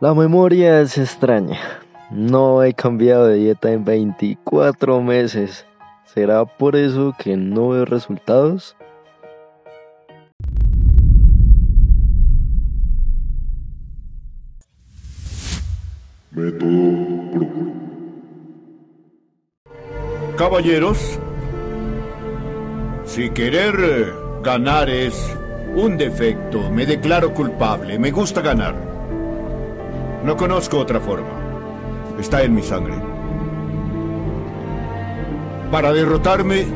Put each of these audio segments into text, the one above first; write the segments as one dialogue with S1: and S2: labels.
S1: La memoria es extraña. No he cambiado de dieta en 24 meses. ¿Será por eso que no veo resultados?
S2: Caballeros, si querer ganar es un defecto, me declaro culpable, me gusta ganar. No conozco otra forma. Está en mi sangre. Para derrotarme,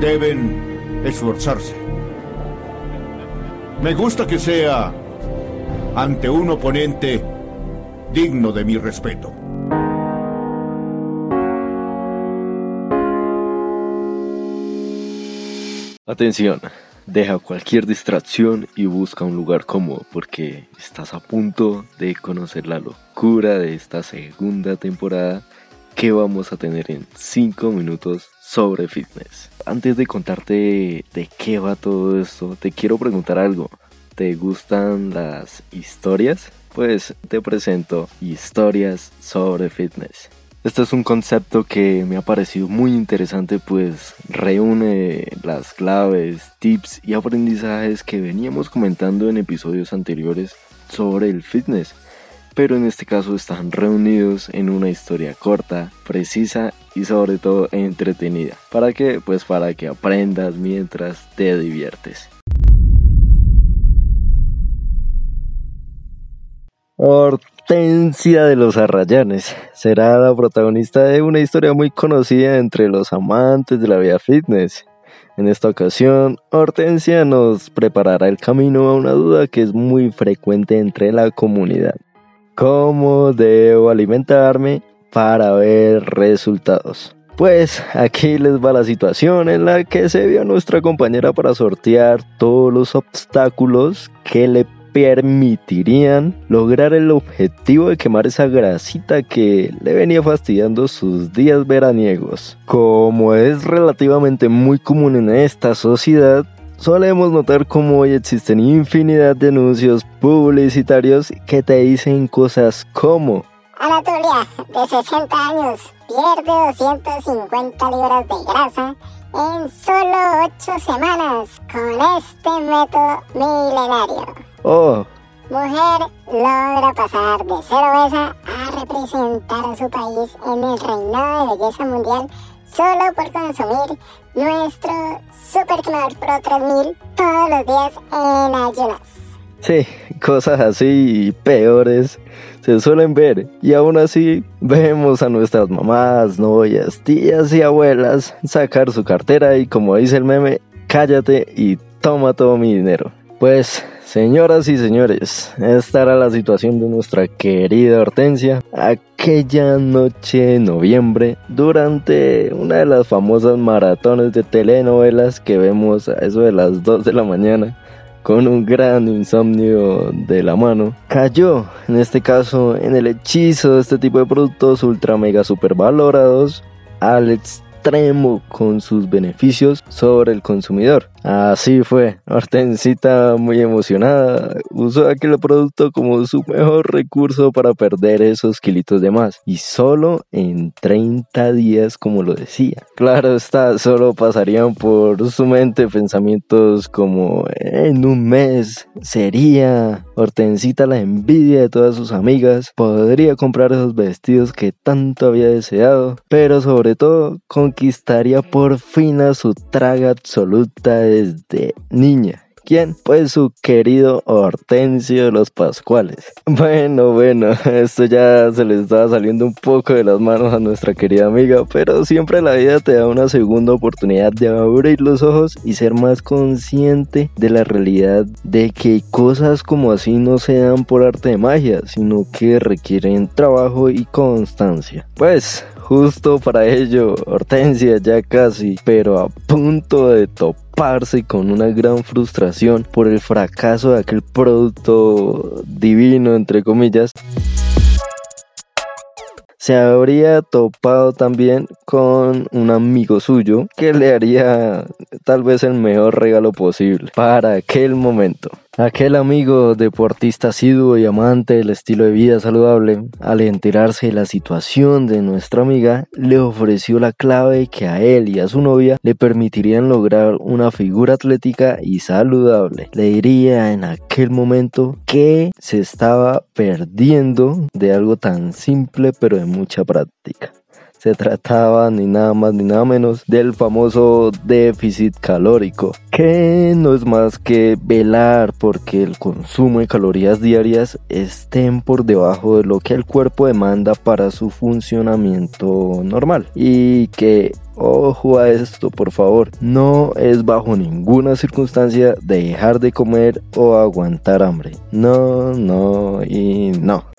S2: deben esforzarse. Me gusta que sea ante un oponente digno de mi respeto.
S1: Atención, deja cualquier distracción y busca un lugar cómodo porque estás a punto de conocer la locura de esta segunda temporada que vamos a tener en 5 minutos sobre fitness. Antes de contarte de qué va todo esto, te quiero preguntar algo. ¿Te gustan las historias? Pues te presento historias sobre fitness. Este es un concepto que me ha parecido muy interesante pues reúne las claves, tips y aprendizajes que veníamos comentando en episodios anteriores sobre el fitness, pero en este caso están reunidos en una historia corta, precisa y sobre todo entretenida. ¿Para qué? Pues para que aprendas mientras te diviertes. Hortensia de los Arrayanes será la protagonista de una historia muy conocida entre los amantes de la vida fitness. En esta ocasión, Hortensia nos preparará el camino a una duda que es muy frecuente entre la comunidad. ¿Cómo debo alimentarme para ver resultados? Pues aquí les va la situación en la que se vio nuestra compañera para sortear todos los obstáculos que le permitirían lograr el objetivo de quemar esa grasita que le venía fastidiando sus días veraniegos. Como es relativamente muy común en esta sociedad, solemos notar cómo hoy existen infinidad de anuncios publicitarios que te dicen cosas como
S3: Anatolia, de 60 años, pierde 250 libras de grasa en solo 8 semanas con este método milenario.
S1: Oh.
S3: Mujer logra pasar de ser obesa a representar a su país en el reinado de belleza mundial solo por consumir nuestro Super Pro 3000 todos los días en ayunas.
S1: Sí, cosas así peores se suelen ver y aún así vemos a nuestras mamás, novias, tías y abuelas sacar su cartera y como dice el meme, cállate y toma todo mi dinero. Pues Señoras y señores, esta era la situación de nuestra querida Hortensia aquella noche de noviembre durante una de las famosas maratones de telenovelas que vemos a eso de las 2 de la mañana con un gran insomnio de la mano, cayó en este caso en el hechizo de este tipo de productos ultra mega super valorados Alex con sus beneficios sobre el consumidor. Así fue, Hortensita muy emocionada usó aquel producto como su mejor recurso para perder esos kilitos de más y solo en 30 días como lo decía. Claro está, solo pasarían por su mente pensamientos como en un mes sería Hortensita la envidia de todas sus amigas, podría comprar esos vestidos que tanto había deseado, pero sobre todo conquistaría por fin a su traga absoluta desde niña. ¿Quién? Pues su querido Hortensio de los Pascuales. Bueno, bueno, esto ya se le estaba saliendo un poco de las manos a nuestra querida amiga, pero siempre la vida te da una segunda oportunidad de abrir los ojos y ser más consciente de la realidad de que cosas como así no se dan por arte de magia, sino que requieren trabajo y constancia. Pues Justo para ello, Hortensia ya casi, pero a punto de con una gran frustración por el fracaso de aquel producto divino, entre comillas, se habría topado también con un amigo suyo que le haría tal vez el mejor regalo posible para aquel momento. Aquel amigo deportista asiduo y amante del estilo de vida saludable, al enterarse de la situación de nuestra amiga, le ofreció la clave que a él y a su novia le permitirían lograr una figura atlética y saludable. Le diría en aquel momento que se estaba perdiendo de algo tan simple pero de mucha práctica se trataba ni nada más ni nada menos del famoso déficit calórico, que no es más que velar porque el consumo de calorías diarias estén por debajo de lo que el cuerpo demanda para su funcionamiento normal y que Ojo a esto, por favor. No es bajo ninguna circunstancia dejar de comer o aguantar hambre. No, no y no.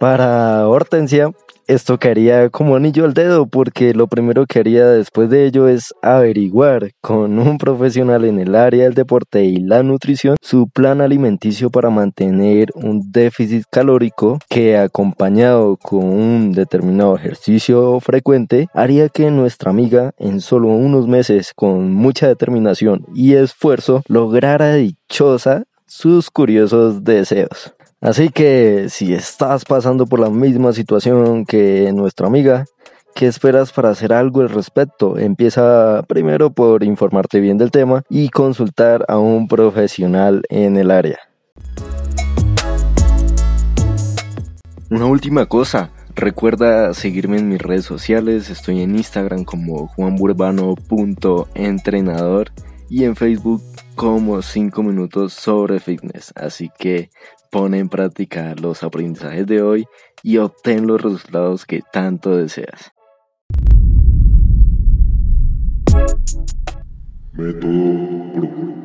S1: Para Hortensia, esto caería como anillo al dedo porque lo primero que haría después de ello es averiguar con un profesional en el área del deporte y la nutrición su plan alimenticio para mantener un déficit calórico que acompañado con un determinado ejercicio frecuente haría que nuestra amiga en solo unos meses con mucha determinación y esfuerzo lograra dichosa sus curiosos deseos. Así que si estás pasando por la misma situación que nuestra amiga, ¿qué esperas para hacer algo al respecto? Empieza primero por informarte bien del tema y consultar a un profesional en el área. Una última cosa, recuerda seguirme en mis redes sociales, estoy en Instagram como juanburbano.entrenador y en Facebook como 5 minutos sobre fitness, así que Pone en práctica los aprendizajes de hoy y obtén los resultados que tanto deseas. Método